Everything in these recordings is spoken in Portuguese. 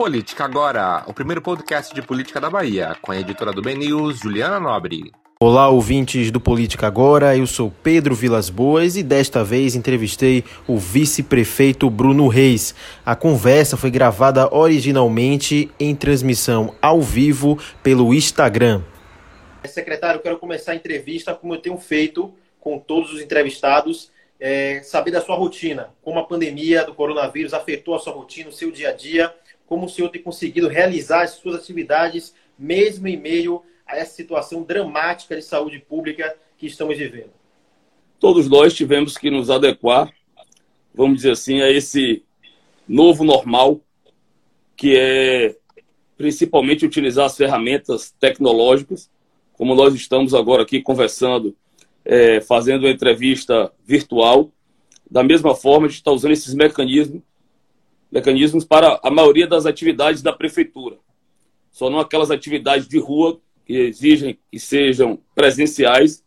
Política Agora, o primeiro podcast de política da Bahia, com a editora do BNews, Juliana Nobre. Olá, ouvintes do Política Agora. Eu sou Pedro Vilas Boas e desta vez entrevistei o vice-prefeito Bruno Reis. A conversa foi gravada originalmente em transmissão ao vivo pelo Instagram. Secretário, eu quero começar a entrevista como eu tenho feito com todos os entrevistados, é, saber da sua rotina, como a pandemia do coronavírus afetou a sua rotina, o seu dia a dia como o senhor tem conseguido realizar as suas atividades, mesmo em meio a essa situação dramática de saúde pública que estamos vivendo? Todos nós tivemos que nos adequar, vamos dizer assim, a esse novo normal, que é principalmente utilizar as ferramentas tecnológicas, como nós estamos agora aqui conversando, é, fazendo uma entrevista virtual. Da mesma forma, a gente está usando esses mecanismos mecanismos para a maioria das atividades da prefeitura. Só não aquelas atividades de rua que exigem que sejam presenciais,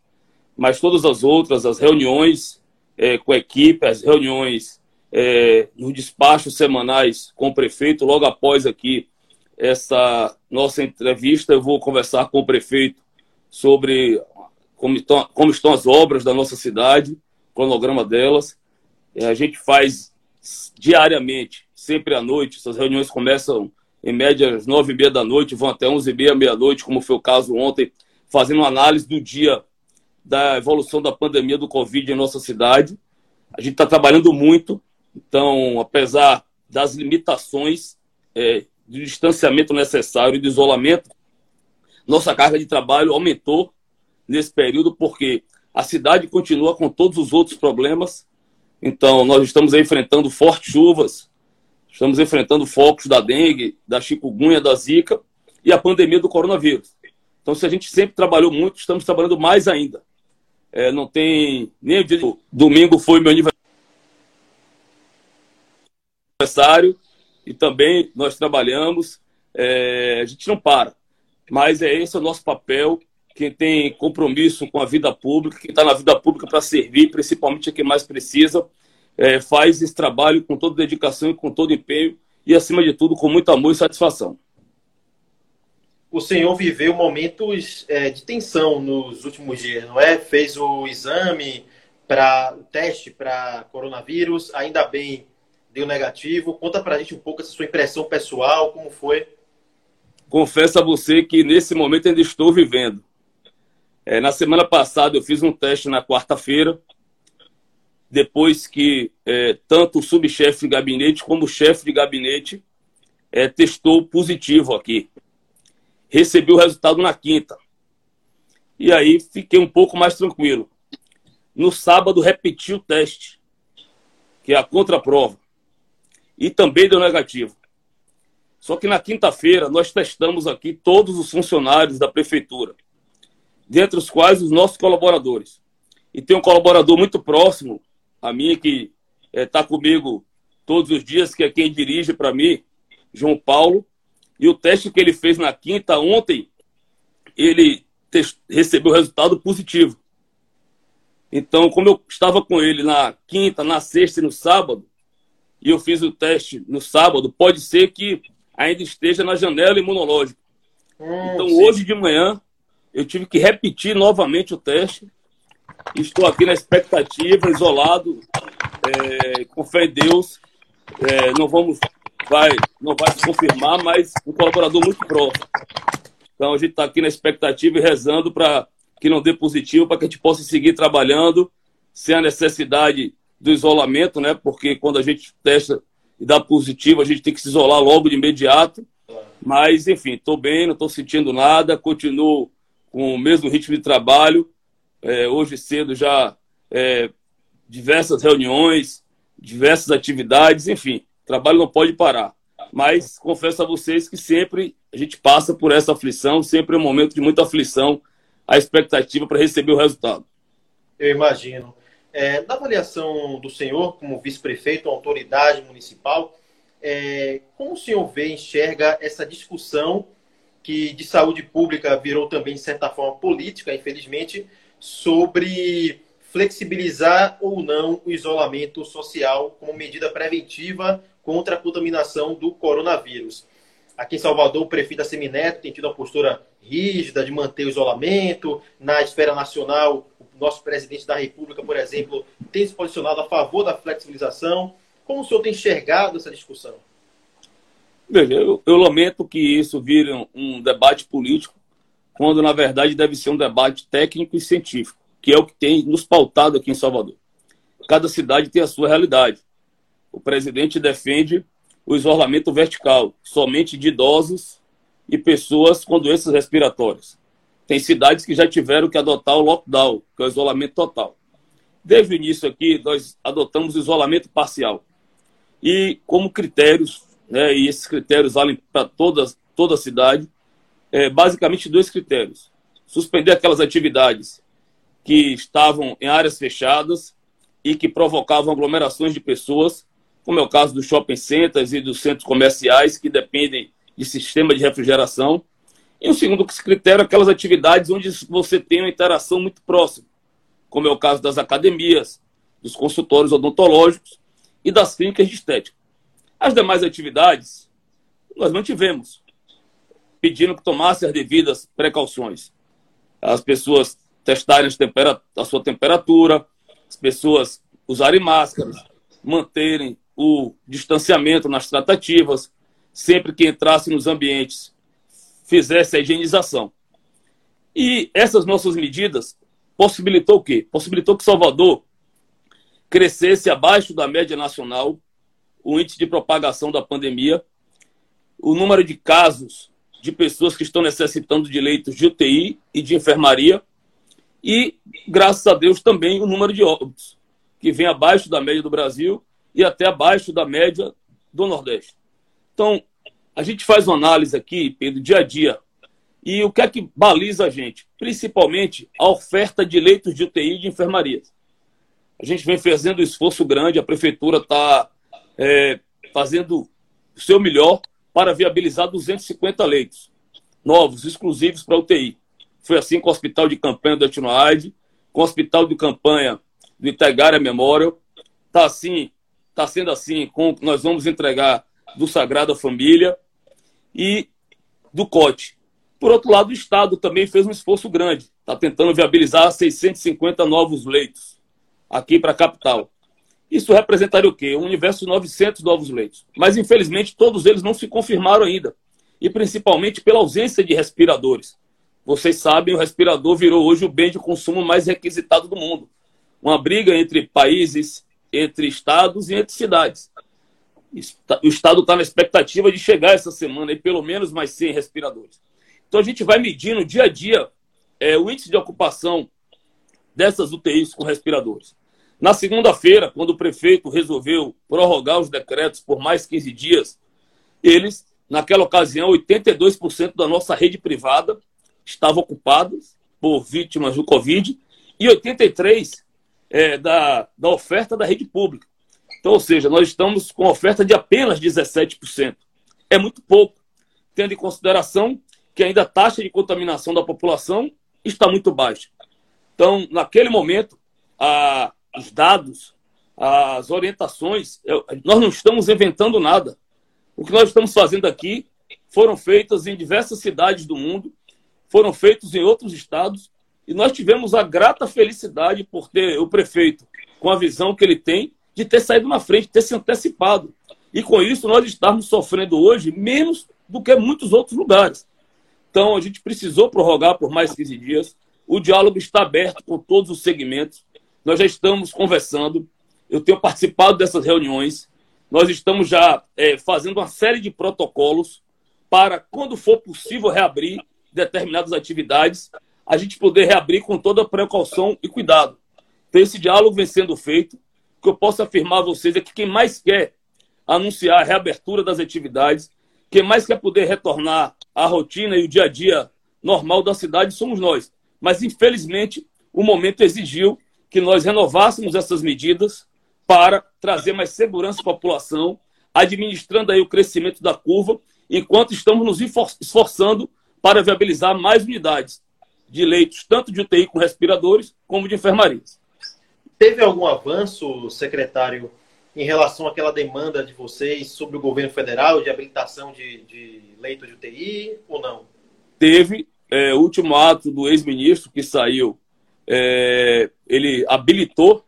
mas todas as outras, as reuniões é, com a equipe, as reuniões é, nos despachos semanais com o prefeito, logo após aqui essa nossa entrevista, eu vou conversar com o prefeito sobre como estão, como estão as obras da nossa cidade, cronograma delas. É, a gente faz diariamente sempre à noite. Essas reuniões começam em média às nove e meia da noite, vão até onze e meia, meia-noite, como foi o caso ontem, fazendo uma análise do dia da evolução da pandemia do Covid em nossa cidade. A gente está trabalhando muito, então, apesar das limitações é, distanciamento necessário e de isolamento, nossa carga de trabalho aumentou nesse período, porque a cidade continua com todos os outros problemas. Então, nós estamos enfrentando fortes chuvas, Estamos enfrentando focos da dengue, da chikungunya, da zika e a pandemia do coronavírus. Então, se a gente sempre trabalhou muito, estamos trabalhando mais ainda. É, não tem nem o dia de... domingo foi meu aniversário e também nós trabalhamos. É, a gente não para, mas é esse o nosso papel. Quem tem compromisso com a vida pública, quem está na vida pública para servir, principalmente a quem mais precisa, é, faz esse trabalho com toda dedicação e com todo empenho e, acima de tudo, com muito amor e satisfação. O senhor viveu momentos é, de tensão nos últimos dias, não é? Fez o exame para o teste para coronavírus, ainda bem deu negativo. Conta para a gente um pouco essa sua impressão pessoal, como foi? Confesso a você que nesse momento ainda estou vivendo. É, na semana passada eu fiz um teste na quarta-feira, depois que é, tanto o subchefe de gabinete como o chefe de gabinete é, testou positivo aqui. Recebi o resultado na quinta. E aí fiquei um pouco mais tranquilo. No sábado repeti o teste, que é a contraprova. E também deu negativo. Só que na quinta-feira nós testamos aqui todos os funcionários da prefeitura, dentre os quais os nossos colaboradores. E tem um colaborador muito próximo a mim, que está é, comigo todos os dias, que é quem dirige para mim, João Paulo. E o teste que ele fez na quinta, ontem, ele recebeu resultado positivo. Então, como eu estava com ele na quinta, na sexta e no sábado, e eu fiz o teste no sábado, pode ser que ainda esteja na janela imunológica. Hum, então, sim. hoje de manhã, eu tive que repetir novamente o teste Estou aqui na expectativa, isolado, é, com fé em Deus. É, não vamos, vai, não vai se confirmar, mas um colaborador muito próximo. Então a gente está aqui na expectativa e rezando para que não dê positivo, para que a gente possa seguir trabalhando sem a necessidade do isolamento, né? Porque quando a gente testa e dá positivo, a gente tem que se isolar logo de imediato. Mas, enfim, estou bem, não estou sentindo nada, continuo com o mesmo ritmo de trabalho é, hoje cedo já é, diversas reuniões, diversas atividades, enfim, o trabalho não pode parar. Mas confesso a vocês que sempre a gente passa por essa aflição, sempre é um momento de muita aflição, a expectativa para receber o resultado. Eu imagino. É, na avaliação do senhor, como vice-prefeito, autoridade municipal, é, como o senhor vê, enxerga essa discussão que de saúde pública virou também, de certa forma, política, infelizmente, sobre flexibilizar ou não o isolamento social como medida preventiva contra a contaminação do coronavírus. Aqui em Salvador, o prefeito da Semineto tem tido uma postura rígida de manter o isolamento. Na esfera nacional, o nosso presidente da República, por exemplo, tem se posicionado a favor da flexibilização. Como o senhor tem enxergado essa discussão? Veja, eu, eu lamento que isso vire um, um debate político, quando na verdade deve ser um debate técnico e científico, que é o que tem nos pautado aqui em Salvador. Cada cidade tem a sua realidade. O presidente defende o isolamento vertical, somente de idosos e pessoas com doenças respiratórias. Tem cidades que já tiveram que adotar o lockdown, que é o isolamento total. Desde o início aqui, nós adotamos o isolamento parcial. E como critérios, né, e esses critérios valem para toda, toda a cidade, é, basicamente dois critérios. Suspender aquelas atividades que estavam em áreas fechadas e que provocavam aglomerações de pessoas como é o caso dos shopping centers e dos centros comerciais, que dependem de sistema de refrigeração. E o segundo critério, aquelas atividades onde você tem uma interação muito próxima, como é o caso das academias, dos consultórios odontológicos e das clínicas de estética. As demais atividades, nós mantivemos, pedindo que tomasse as devidas precauções. As pessoas testarem a sua temperatura, as pessoas usarem máscaras, manterem o distanciamento nas tratativas, sempre que entrasse nos ambientes, fizesse a higienização. E essas nossas medidas possibilitou o quê? Possibilitou que Salvador crescesse abaixo da média nacional o índice de propagação da pandemia, o número de casos de pessoas que estão necessitando de leitos de UTI e de enfermaria, e, graças a Deus, também o número de óbitos, que vem abaixo da média do Brasil e até abaixo da média do Nordeste. Então, a gente faz uma análise aqui, Pedro, dia a dia. E o que é que baliza a gente? Principalmente a oferta de leitos de UTI e de enfermarias. A gente vem fazendo um esforço grande, a prefeitura está é, fazendo o seu melhor para viabilizar 250 leitos novos, exclusivos para UTI. Foi assim com o hospital de campanha do Etinoide, com o hospital de campanha do Itaigara Memorial. Está assim Está sendo assim com nós vamos entregar do Sagrada Família e do COT. Por outro lado, o Estado também fez um esforço grande. Está tentando viabilizar 650 novos leitos aqui para a capital. Isso representaria o quê? Um universo de 900 novos leitos. Mas, infelizmente, todos eles não se confirmaram ainda. E principalmente pela ausência de respiradores. Vocês sabem, o respirador virou hoje o bem de consumo mais requisitado do mundo. Uma briga entre países entre estados e entre cidades. O estado está na expectativa de chegar essa semana e pelo menos mais 100 respiradores. Então a gente vai medindo dia a dia é, o índice de ocupação dessas UTIs com respiradores. Na segunda-feira, quando o prefeito resolveu prorrogar os decretos por mais 15 dias, eles, naquela ocasião, 82% da nossa rede privada estava ocupada por vítimas do Covid e 83% é, da, da oferta da rede pública. Então, ou seja, nós estamos com oferta de apenas 17%. É muito pouco, tendo em consideração que ainda a taxa de contaminação da população está muito baixa. Então, naquele momento, a, os dados, as orientações, eu, nós não estamos inventando nada. O que nós estamos fazendo aqui foram feitas em diversas cidades do mundo, foram feitos em outros estados e nós tivemos a grata felicidade por ter o prefeito, com a visão que ele tem, de ter saído na frente, ter se antecipado. E com isso nós estamos sofrendo hoje menos do que muitos outros lugares. Então a gente precisou prorrogar por mais 15 dias. O diálogo está aberto com todos os segmentos. Nós já estamos conversando. Eu tenho participado dessas reuniões. Nós estamos já é, fazendo uma série de protocolos para, quando for possível, reabrir determinadas atividades a gente poder reabrir com toda precaução e cuidado. Então, esse diálogo vem sendo feito. O que eu posso afirmar a vocês é que quem mais quer anunciar a reabertura das atividades, quem mais quer poder retornar à rotina e o dia a dia normal da cidade somos nós. Mas, infelizmente, o momento exigiu que nós renovássemos essas medidas para trazer mais segurança à população, administrando aí o crescimento da curva, enquanto estamos nos esforçando para viabilizar mais unidades de leitos, tanto de UTI com respiradores, como de enfermarias. Teve algum avanço, secretário, em relação àquela demanda de vocês sobre o governo federal de habilitação de, de leito de UTI ou não? Teve. É, o último ato do ex-ministro que saiu, é, ele habilitou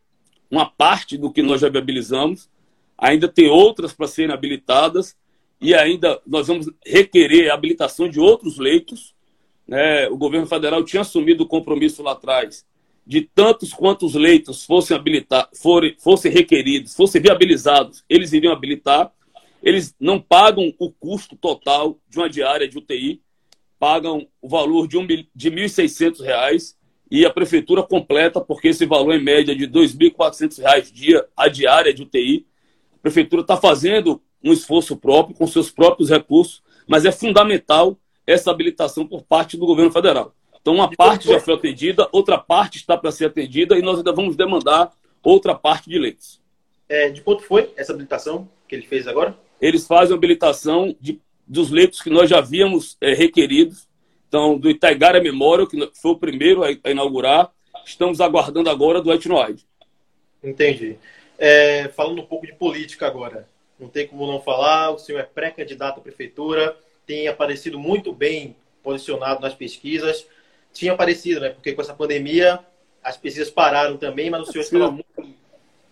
uma parte do que nós já viabilizamos. Ainda tem outras para serem habilitadas e ainda nós vamos requerer a habilitação de outros leitos. Né? O governo federal tinha assumido o compromisso lá atrás de tantos quantos leitos fossem habilitar, forem, fossem requeridos, fossem viabilizados, eles iriam habilitar. Eles não pagam o custo total de uma diária de UTI, pagam o valor de, um, de R$ 1.600 e a prefeitura completa, porque esse valor em média de R$ 2.400 dia a diária de UTI. A prefeitura está fazendo um esforço próprio, com seus próprios recursos, mas é fundamental essa habilitação por parte do governo federal. Então, uma parte já foi atendida, outra parte está para ser atendida e nós ainda vamos demandar outra parte de leitos. É, de quanto foi essa habilitação que ele fez agora? Eles fazem a habilitação de, dos leitos que nós já havíamos é, requeridos. Então, do Itaigara Memorial, que foi o primeiro a, inaugurar, estamos aguardando agora do Etnoide. Entendi. É, falando um pouco de política agora, não tem como não falar, o senhor é pré-candidato à prefeitura, tem aparecido muito bem posicionado nas pesquisas tinha aparecido, né? Porque com essa pandemia as pesquisas pararam também, mas o senhor estava muito.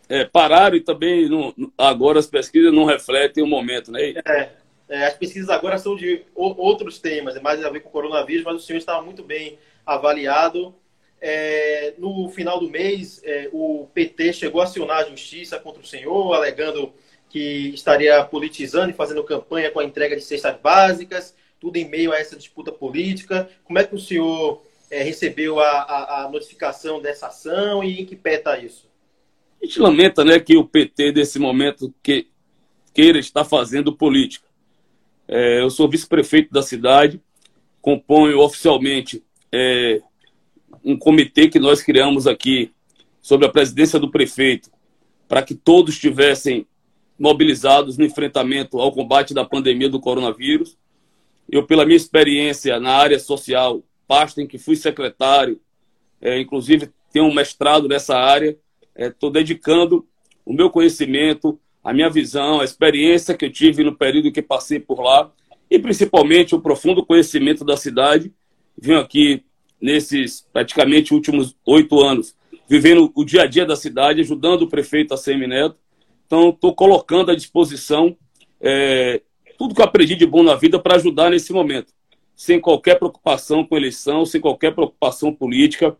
É, pararam e também não, agora as pesquisas não refletem o momento, né? É, é, as pesquisas agora são de outros temas, é mais a ver com o coronavírus, mas o senhor estava muito bem avaliado. É, no final do mês, é, o PT chegou a acionar a justiça contra o senhor, alegando que estaria politizando e fazendo campanha com a entrega de cestas básicas, tudo em meio a essa disputa política. Como é que o senhor é, recebeu a, a, a, notificação dessa ação e em que pé está isso? A gente lamenta né, que o PT, nesse momento, que, queira estar fazendo política. É, eu sou vice-prefeito da cidade, componho oficialmente é, um comitê que nós criamos aqui sobre a presidência do prefeito, para que todos estivessem mobilizados no enfrentamento ao combate da pandemia do coronavírus. Eu, pela minha experiência na área social, pasta em que fui secretário, é, inclusive tenho um mestrado nessa área, estou é, dedicando o meu conhecimento, a minha visão, a experiência que eu tive no período que passei por lá e principalmente o profundo conhecimento da cidade. Venho aqui nesses praticamente últimos oito anos, vivendo o dia a dia da cidade, ajudando o prefeito a Neto. Então, estou colocando à disposição é, tudo que eu aprendi de bom na vida para ajudar nesse momento sem qualquer preocupação com eleição, sem qualquer preocupação política.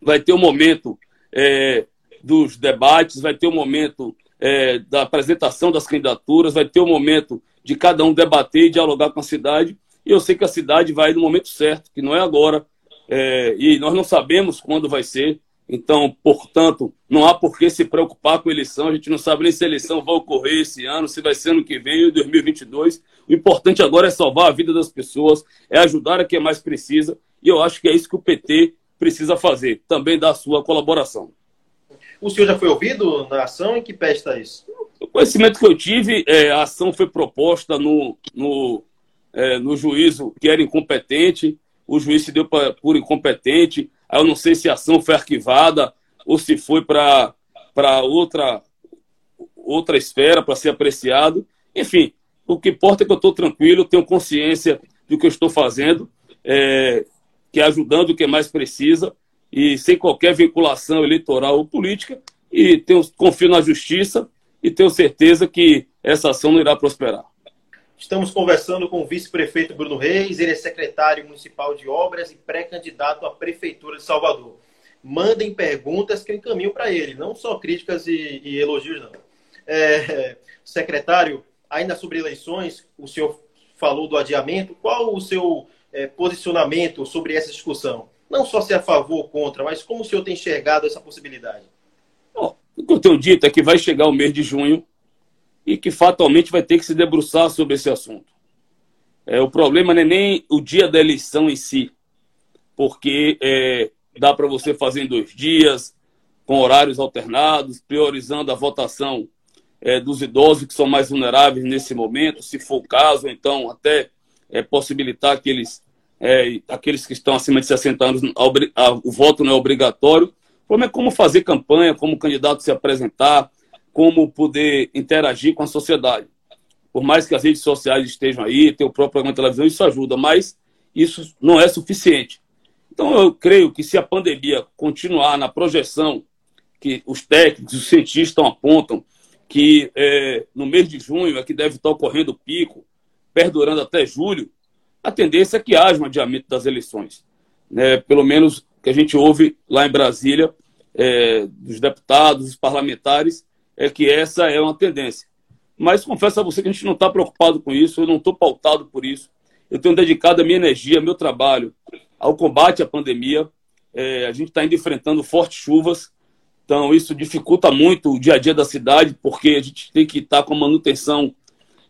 Vai ter o um momento é, dos debates, vai ter o um momento é, da apresentação das candidaturas, vai ter o momento de cada um debater e dialogar com a cidade. E eu sei que a cidade vai no momento certo, que não é agora, é, e nós não sabemos quando vai ser. Então, portanto, não há por que se preocupar com eleição. A gente não sabe nem se a eleição vai ocorrer esse ano, se vai ser ano que vem ou 2022. O importante agora é salvar a vida das pessoas, é ajudar a quem mais precisa. E eu acho que é isso que o PT precisa fazer, também dar a sua colaboração. O senhor já foi ouvido na ação? Em que pé está isso? O conhecimento que eu tive, é, a ação foi proposta no, no, é, no juízo que era incompetente, o juiz se deu pra, por incompetente, Aí eu não sei se a ação foi arquivada ou se foi para outra, outra esfera para ser apreciado. Enfim, o que importa é que eu estou tranquilo, tenho consciência do que eu estou fazendo, é, que é ajudando quem mais precisa e sem qualquer vinculação eleitoral ou política. E tenho, confio na justiça e tenho certeza que essa ação não irá prosperar. Estamos conversando com o vice-prefeito Bruno Reis, ele é secretário municipal de obras e pré-candidato à Prefeitura de Salvador. Mandem perguntas que eu encaminho para ele, não só críticas e, e elogios, não. É, secretário, ainda sobre eleições, o senhor falou do adiamento. Qual o seu é, posicionamento sobre essa discussão? Não só se é a favor ou contra, mas como o senhor tem enxergado essa possibilidade? Bom, o que eu tenho dito é que vai chegar o mês de junho, e que fatalmente vai ter que se debruçar sobre esse assunto. É, o problema não é nem o dia da eleição em si, porque é, dá para você fazer em dois dias, com horários alternados, priorizando a votação é, dos idosos que são mais vulneráveis nesse momento, se for o caso, então até é, possibilitar aqueles, é, aqueles que estão acima de 60 anos, a, a, o voto não é obrigatório. O problema é como fazer campanha, como o candidato se apresentar, como poder interagir com a sociedade. Por mais que as redes sociais estejam aí, tem o próprio programa de televisão, isso ajuda, mas isso não é suficiente. Então, eu creio que se a pandemia continuar na projeção que os técnicos, os cientistas apontam, que é, no mês de junho é que deve estar ocorrendo o pico, perdurando até julho, a tendência é que haja um adiamento das eleições. Né? Pelo menos que a gente ouve lá em Brasília, é, dos deputados, dos parlamentares, é que essa é uma tendência. Mas confesso a você que a gente não está preocupado com isso, eu não estou pautado por isso. Eu tenho dedicado a minha energia, meu trabalho ao combate à pandemia. É, a gente está enfrentando fortes chuvas, então isso dificulta muito o dia a dia da cidade, porque a gente tem que estar tá com manutenção.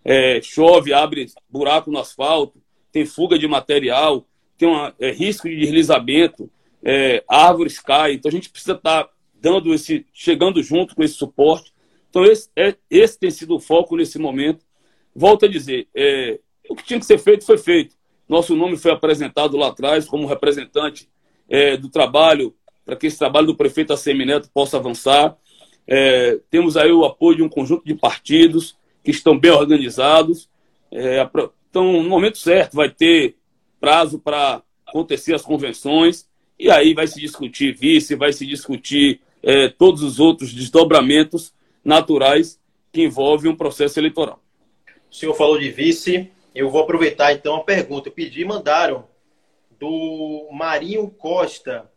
É, chove, abre buraco no asfalto, tem fuga de material, tem uma, é, risco de deslizamento, é, árvores caem. Então a gente precisa estar tá dando esse, chegando junto com esse suporte. Então esse, é, esse tem sido o foco nesse momento. Volto a dizer, é, o que tinha que ser feito foi feito. Nosso nome foi apresentado lá atrás como representante é, do trabalho, para que esse trabalho do prefeito Assemineto possa avançar. É, temos aí o apoio de um conjunto de partidos que estão bem organizados. É, então, no momento certo, vai ter prazo para acontecer as convenções, e aí vai se discutir vice, vai se discutir é, todos os outros desdobramentos naturais que envolvem um processo eleitoral. O senhor falou de vice, eu vou aproveitar então a pergunta. Eu pedi, mandaram do Marinho Costa.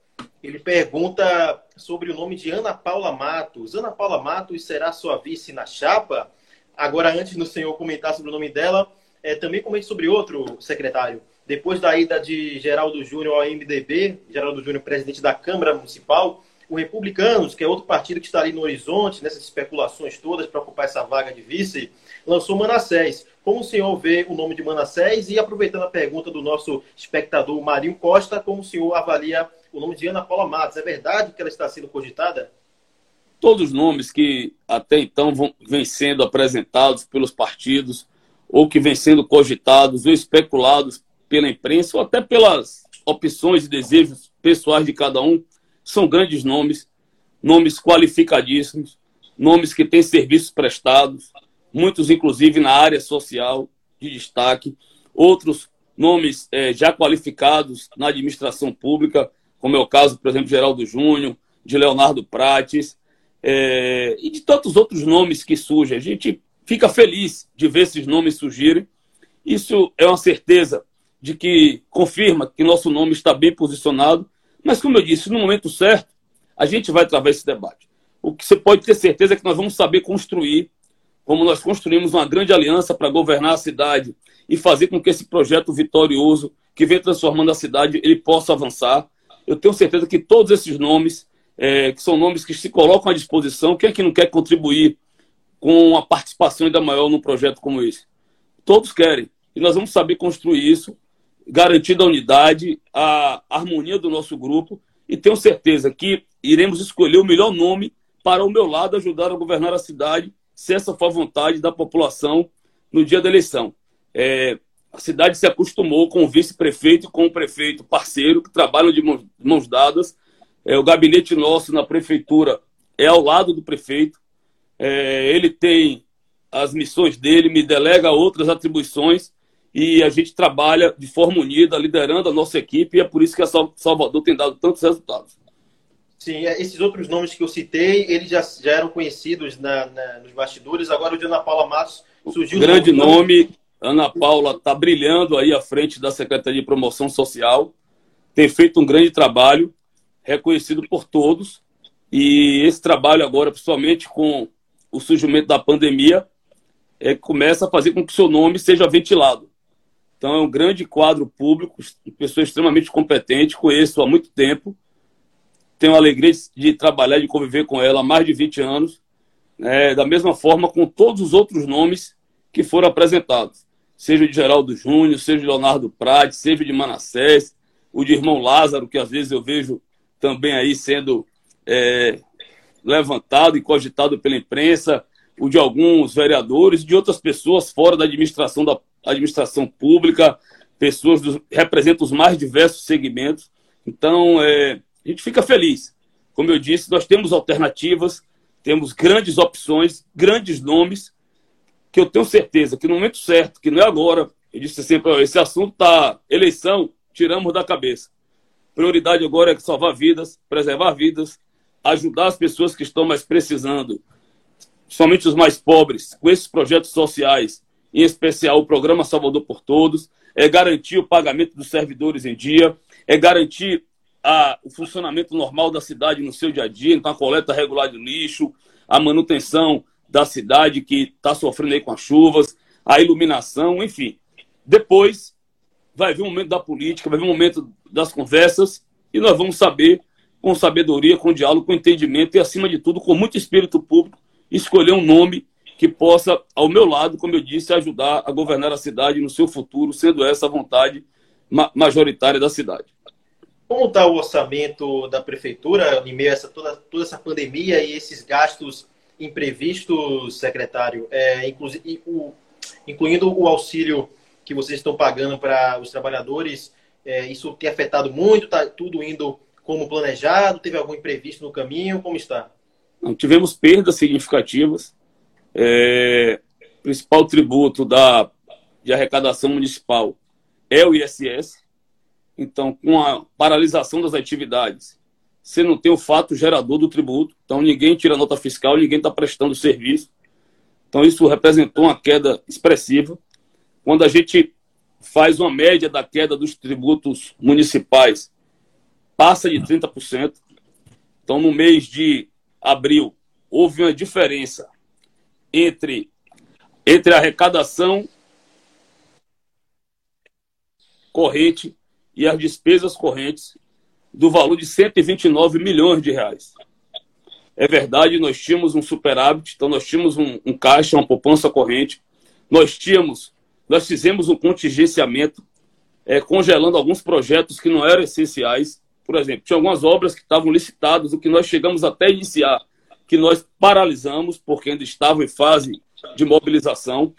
Ele pergunta sobre o nome de Ana Paula Matos. Ana Paula Matos será sua vice na chapa? Agora, antes do senhor comentar sobre o nome dela, é, também comente sobre outro secretário. Depois da ida de Geraldo Júnior ao MDB, Geraldo Júnior, presidente da Câmara Municipal, o Republicanos, que é outro partido que está ali no horizonte, nessas especulações todas para ocupar essa vaga de vice, lançou Manassés. Como o senhor vê o nome de Manassés? E aproveitando a pergunta do nosso espectador Marinho Costa, como o senhor avalia o nome de Ana Paula Matos? É verdade que ela está sendo cogitada? Todos os nomes que até então vêm sendo apresentados pelos partidos, ou que vêm sendo cogitados ou especulados pela imprensa, ou até pelas opções e desejos pessoais de cada um, são grandes nomes, nomes qualificadíssimos, nomes que têm serviços prestados, muitos inclusive na área social de destaque, outros nomes é, já qualificados na administração pública, como é o caso, por exemplo, de Geraldo Júnior, de Leonardo Prates, é, e de tantos outros nomes que surgem. A gente fica feliz de ver esses nomes surgirem. Isso é uma certeza de que confirma que nosso nome está bem posicionado mas, como eu disse, no momento certo, a gente vai travar esse debate. O que você pode ter certeza é que nós vamos saber construir, como nós construímos uma grande aliança para governar a cidade e fazer com que esse projeto vitorioso, que vem transformando a cidade, ele possa avançar. Eu tenho certeza que todos esses nomes, é, que são nomes que se colocam à disposição, quem é que não quer contribuir com a participação ainda maior num projeto como esse? Todos querem. E nós vamos saber construir isso garantindo a unidade, a harmonia do nosso grupo e tenho certeza que iremos escolher o melhor nome para o meu lado ajudar a governar a cidade, se essa for a vontade da população no dia da eleição. É, a cidade se acostumou com o vice-prefeito e com o prefeito parceiro, que trabalham de mãos dadas. É, o gabinete nosso na prefeitura é ao lado do prefeito. É, ele tem as missões dele, me delega outras atribuições e a gente trabalha de forma unida, liderando a nossa equipe, e é por isso que a Salvador tem dado tantos resultados. Sim, é, esses outros nomes que eu citei, eles já, já eram conhecidos na, na, nos bastidores, agora o de Ana Paula Matos surgiu... Grande nome, Ana Paula está brilhando aí à frente da Secretaria de Promoção Social, tem feito um grande trabalho, reconhecido por todos, e esse trabalho agora, principalmente com o surgimento da pandemia, é, começa a fazer com que seu nome seja ventilado. Então, é um grande quadro público, pessoa extremamente competente, conheço há muito tempo, tenho a alegria de trabalhar, de conviver com ela há mais de 20 anos, né, da mesma forma com todos os outros nomes que foram apresentados, seja de Geraldo Júnior, seja de Leonardo Prade, seja de Manassés, o de irmão Lázaro, que às vezes eu vejo também aí sendo é, levantado e cogitado pela imprensa, o de alguns vereadores, de outras pessoas fora da administração da administração pública, pessoas que representam os mais diversos segmentos. Então, é, a gente fica feliz. Como eu disse, nós temos alternativas, temos grandes opções, grandes nomes, que eu tenho certeza que no momento certo, que não é agora, eu disse sempre, esse assunto está eleição, tiramos da cabeça. Prioridade agora é salvar vidas, preservar vidas, ajudar as pessoas que estão mais precisando, somente os mais pobres, com esses projetos sociais, em especial o programa Salvador por Todos, é garantir o pagamento dos servidores em dia, é garantir a, o funcionamento normal da cidade no seu dia a dia, então a coleta regular de lixo, a manutenção da cidade que está sofrendo aí com as chuvas, a iluminação, enfim. Depois vai vir o momento da política, vai vir o momento das conversas e nós vamos saber, com sabedoria, com diálogo, com entendimento e, acima de tudo, com muito espírito público, escolher um nome que possa, ao meu lado, como eu disse, ajudar a governar a cidade no seu futuro, sendo essa a vontade majoritária da cidade. Como está o orçamento da prefeitura em meio a essa, toda, toda essa pandemia e esses gastos imprevistos, secretário? É, o, incluindo o auxílio que vocês estão pagando para os trabalhadores, é, isso tem afetado muito? Está tudo indo como planejado? Teve algum imprevisto no caminho? Como está? Não, tivemos perdas significativas. É, principal tributo da, de arrecadação municipal é o ISS. Então, com a paralisação das atividades, você não tem o fato gerador do tributo. Então, ninguém tira nota fiscal, ninguém está prestando serviço. Então, isso representou uma queda expressiva. Quando a gente faz uma média da queda dos tributos municipais, passa de 30%. Então, no mês de abril, houve uma diferença entre, entre a arrecadação corrente e as despesas correntes do valor de 129 milhões de reais. É verdade, nós tínhamos um superávit, então nós tínhamos um, um caixa, uma poupança corrente, nós tínhamos, nós fizemos um contingenciamento, é, congelando alguns projetos que não eram essenciais. Por exemplo, tinha algumas obras que estavam licitadas, o que nós chegamos até iniciar, que nós paralisamos, porque ainda estavam em fase de mobilização,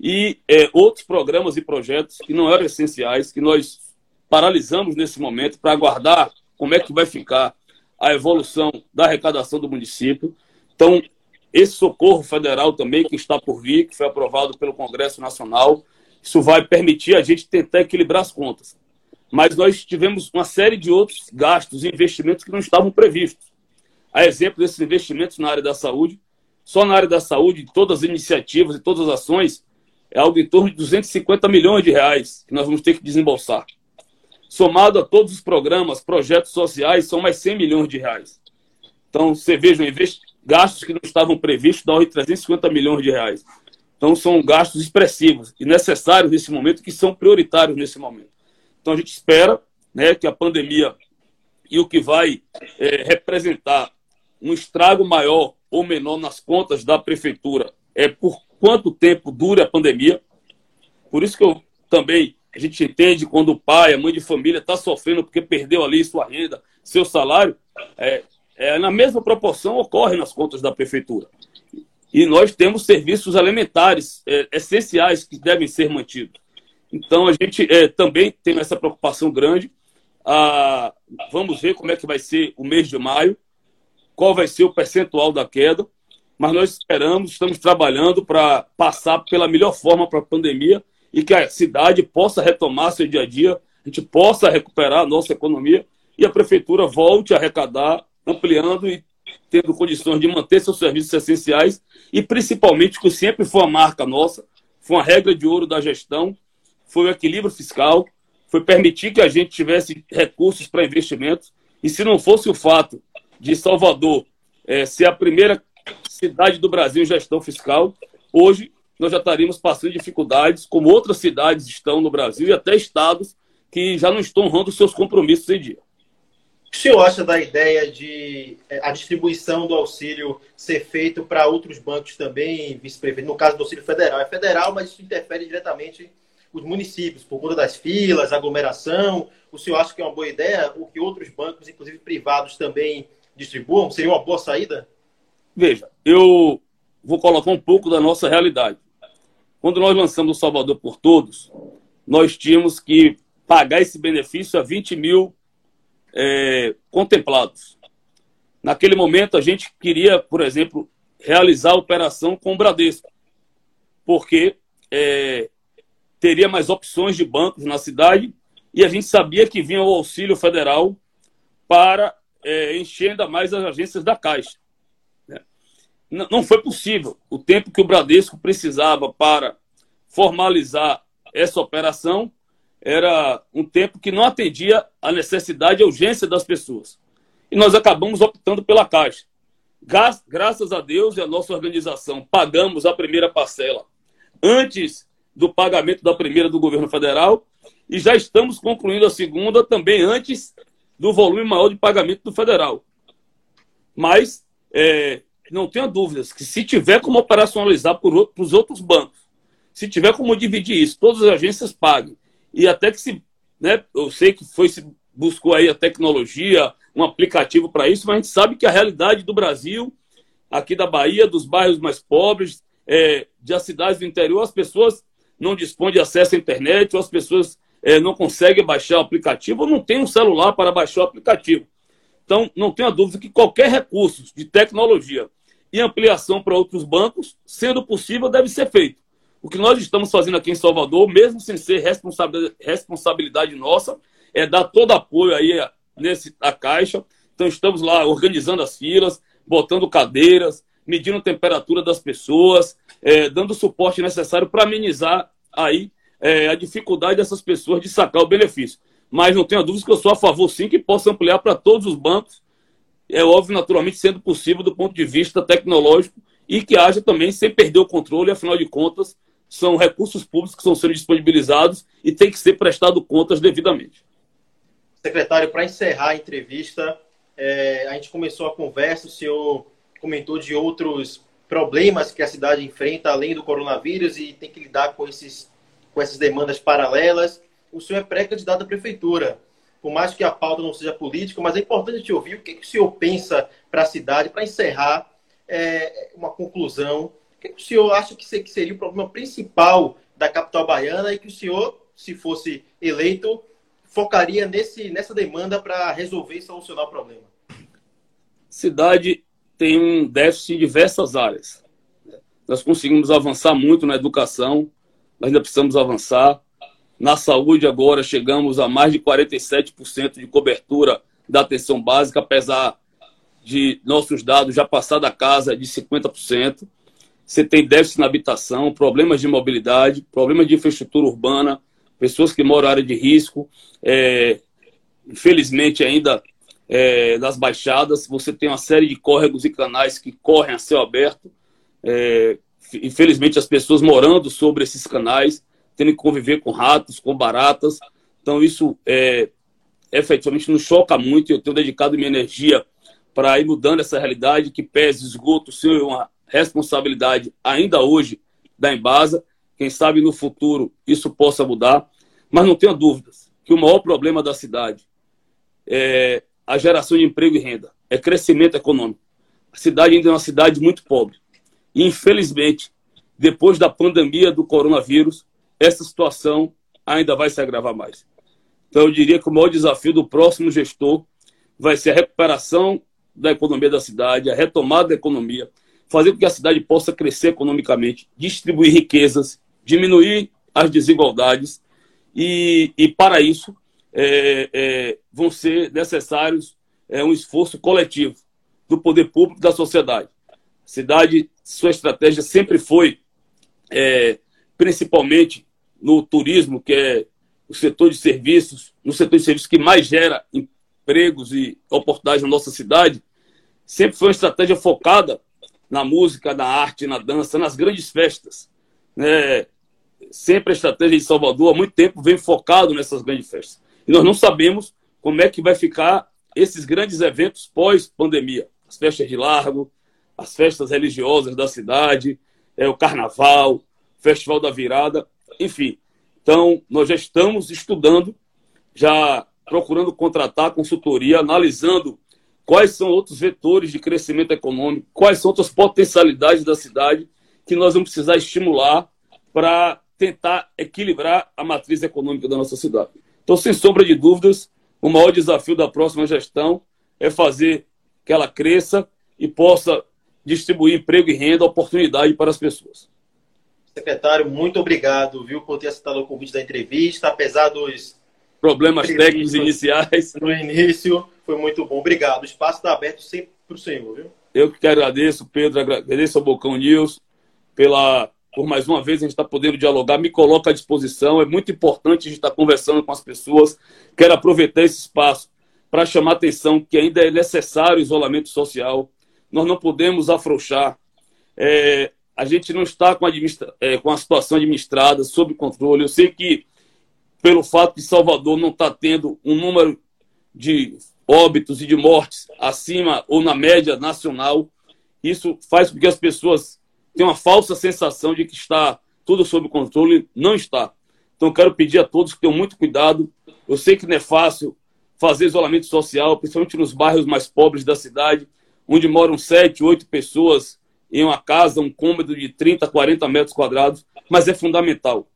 e é, outros programas e projetos que não eram essenciais, que nós paralisamos nesse momento para aguardar como é que vai ficar a evolução da arrecadação do município. Então, esse socorro federal também, que está por vir, que foi aprovado pelo Congresso Nacional, isso vai permitir a gente tentar equilibrar as contas. Mas nós tivemos uma série de outros gastos e investimentos que não estavam previstos. A exemplo desses investimentos na área da saúde, só na área da saúde, todas as iniciativas e todas as ações, é algo em torno de 250 milhões de reais que nós vamos ter que desembolsar. Somado a todos os programas, projetos sociais, são mais 100 milhões de reais. Então, você veja, gastos que não estavam previstos dão 350 milhões de reais. Então, são gastos expressivos e necessários nesse momento, que são prioritários nesse momento. Então, a gente espera né, que a pandemia e o que vai é, representar um estrago maior ou menor nas contas da prefeitura é por quanto tempo dura a pandemia. Por isso que eu também a gente entende quando o pai, a mãe de família está sofrendo porque perdeu ali sua renda, seu salário, é, é, na mesma proporção ocorre nas contas da prefeitura. E nós temos serviços elementares, é, essenciais, que devem ser mantidos. Então, a gente é, também tem essa preocupação grande. Ah, vamos ver como é que vai ser o mês de maio, qual vai ser o percentual da queda, mas nós esperamos, estamos trabalhando para passar pela melhor forma para a pandemia e que a cidade possa retomar seu dia a dia, a gente possa recuperar a nossa economia e a prefeitura volte a arrecadar, ampliando e tendo condições de manter seus serviços essenciais e principalmente que sempre foi a marca nossa, foi uma regra de ouro da gestão, foi o equilíbrio fiscal, foi permitir que a gente tivesse recursos para investimentos e se não fosse o fato de Salvador é, ser a primeira cidade do Brasil em gestão fiscal, hoje nós já estaríamos passando dificuldades, como outras cidades estão no Brasil e até estados que já não estão honrando seus compromissos em dia. O senhor acha da ideia de é, a distribuição do auxílio ser feito para outros bancos também, vice-prefeito? No caso do auxílio federal, é federal, mas isso interfere diretamente os municípios, por conta das filas, aglomeração. O senhor acha que é uma boa ideia? O que outros bancos, inclusive privados, também distribuam? Seria uma boa saída? Veja, eu vou colocar um pouco da nossa realidade. Quando nós lançamos o Salvador por Todos, nós tínhamos que pagar esse benefício a 20 mil é, contemplados. Naquele momento, a gente queria, por exemplo, realizar a operação com o Bradesco, porque é, teria mais opções de bancos na cidade e a gente sabia que vinha o auxílio federal para é, encher ainda mais as agências da Caixa. Né? Não foi possível. O tempo que o Bradesco precisava para formalizar essa operação era um tempo que não atendia a necessidade e urgência das pessoas. E nós acabamos optando pela Caixa. Graças a Deus e a nossa organização pagamos a primeira parcela antes do pagamento da primeira do governo federal e já estamos concluindo a segunda também antes do volume maior de pagamento do federal. Mas é, não tenha dúvidas que se tiver como operacionalizar para os outros bancos, se tiver como dividir isso, todas as agências paguem, e até que se, né, eu sei que foi se buscou aí a tecnologia, um aplicativo para isso, mas a gente sabe que a realidade do Brasil, aqui da Bahia, dos bairros mais pobres, é, das cidades do interior, as pessoas não dispõem de acesso à internet, ou as pessoas é, não conseguem baixar o aplicativo, ou não tem um celular para baixar o aplicativo. Então, não tenha dúvida que qualquer recurso de tecnologia e ampliação para outros bancos, sendo possível, deve ser feito. O que nós estamos fazendo aqui em Salvador, mesmo sem ser responsabilidade nossa, é dar todo apoio aí nesse a Caixa. Então, estamos lá organizando as filas, botando cadeiras, medindo a temperatura das pessoas, é, dando o suporte necessário para amenizar aí é, a dificuldade dessas pessoas de sacar o benefício. Mas não tenha dúvida que eu sou a favor, sim, que possa ampliar para todos os bancos. É óbvio, naturalmente, sendo possível do ponto de vista tecnológico e que haja também sem perder o controle, afinal de contas, são recursos públicos que estão sendo disponibilizados e tem que ser prestado contas devidamente. Secretário, para encerrar a entrevista, é, a gente começou a conversa, o senhor comentou de outros problemas que a cidade enfrenta além do coronavírus e tem que lidar com, esses, com essas demandas paralelas. O senhor é pré-candidato à prefeitura. Por mais que a pauta não seja política, mas é importante te ouvir o que, que o senhor pensa para a cidade, para encerrar é, uma conclusão. O que, que o senhor acha que seria o problema principal da capital baiana e que o senhor, se fosse eleito, focaria nesse, nessa demanda para resolver e solucionar o problema? Cidade tem um déficit em diversas áreas. Nós conseguimos avançar muito na educação, mas ainda precisamos avançar. Na saúde, agora, chegamos a mais de 47% de cobertura da atenção básica, apesar de nossos dados já passar da casa de 50%. Você tem déficit na habitação, problemas de mobilidade, problemas de infraestrutura urbana, pessoas que moram na área de risco. É, infelizmente, ainda é, das baixadas, você tem uma série de córregos e canais que correm a céu aberto. É, infelizmente, as pessoas morando sobre esses canais, tendo que conviver com ratos, com baratas. Então, isso é, efetivamente nos choca muito. Eu tenho dedicado minha energia para ir mudando essa realidade que pese esgoto ser uma responsabilidade ainda hoje da Embasa. Quem sabe no futuro isso possa mudar, mas não tenha dúvidas que o maior problema da cidade é a geração de emprego e renda, é crescimento econômico. A cidade ainda é uma cidade muito pobre. E, infelizmente, depois da pandemia do coronavírus, essa situação ainda vai se agravar mais. Então, eu diria que o maior desafio do próximo gestor vai ser a recuperação da economia da cidade, a retomada da economia, fazer com que a cidade possa crescer economicamente, distribuir riquezas, diminuir as desigualdades e, e para isso, é, é, vão ser necessários é, um esforço coletivo do poder público da sociedade. A cidade, sua estratégia sempre foi, é, principalmente no turismo, que é o setor de serviços, no setor de serviços que mais gera empregos e oportunidades na nossa cidade, sempre foi uma estratégia focada na música, na arte, na dança, nas grandes festas. Né? Sempre a estratégia de Salvador, há muito tempo, vem focado nessas grandes festas. E nós não sabemos como é que vai ficar esses grandes eventos pós-pandemia. As festas de largo, as festas religiosas da cidade, é, o carnaval, festival da virada, enfim. Então, nós já estamos estudando, já procurando contratar consultoria, analisando quais são outros vetores de crescimento econômico, quais são outras potencialidades da cidade que nós vamos precisar estimular para tentar equilibrar a matriz econômica da nossa cidade. Então, sem sombra de dúvidas, o maior desafio da próxima gestão é fazer que ela cresça e possa distribuir emprego e renda, oportunidade para as pessoas. Secretário, muito obrigado, viu, por ter aceitado o convite da entrevista, apesar dos problemas técnicos iniciais. No início, foi muito bom. Obrigado. O espaço está aberto sempre para o senhor, viu? Eu que agradeço, Pedro, agradeço ao Bocão News pela por mais uma vez a gente está podendo dialogar, me coloca à disposição. É muito importante a gente estar tá conversando com as pessoas. Quero aproveitar esse espaço para chamar a atenção que ainda é necessário o isolamento social. Nós não podemos afrouxar. É, a gente não está com a, é, com a situação administrada, sob controle. Eu sei que, pelo fato de Salvador não estar tá tendo um número de óbitos e de mortes acima ou na média nacional, isso faz com que as pessoas tem uma falsa sensação de que está tudo sob controle, não está. Então, quero pedir a todos que tenham muito cuidado. Eu sei que não é fácil fazer isolamento social, principalmente nos bairros mais pobres da cidade, onde moram sete, oito pessoas em uma casa, um cômodo de 30, 40 metros quadrados, mas é fundamental.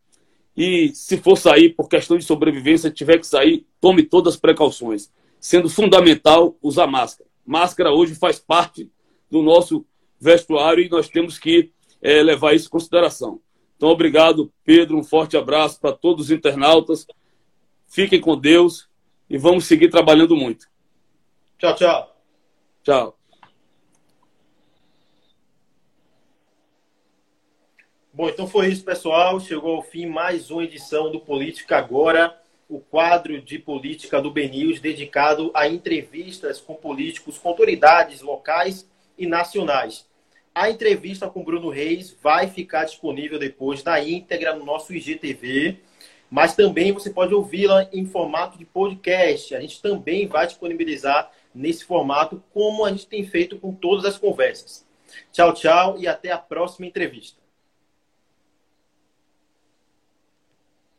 E se for sair por questão de sobrevivência, tiver que sair, tome todas as precauções, sendo fundamental usar máscara. Máscara hoje faz parte do nosso vestuário e nós temos que é, levar isso em consideração. Então, obrigado, Pedro. Um forte abraço para todos os internautas. Fiquem com Deus e vamos seguir trabalhando muito. Tchau, tchau. Tchau. Bom, então foi isso, pessoal. Chegou ao fim mais uma edição do Política Agora, o quadro de política do BNews dedicado a entrevistas com políticos, com autoridades locais e nacionais. A entrevista com Bruno Reis vai ficar disponível depois na íntegra no nosso IGTV, mas também você pode ouvi-la em formato de podcast. A gente também vai disponibilizar nesse formato, como a gente tem feito com todas as conversas. Tchau, tchau e até a próxima entrevista.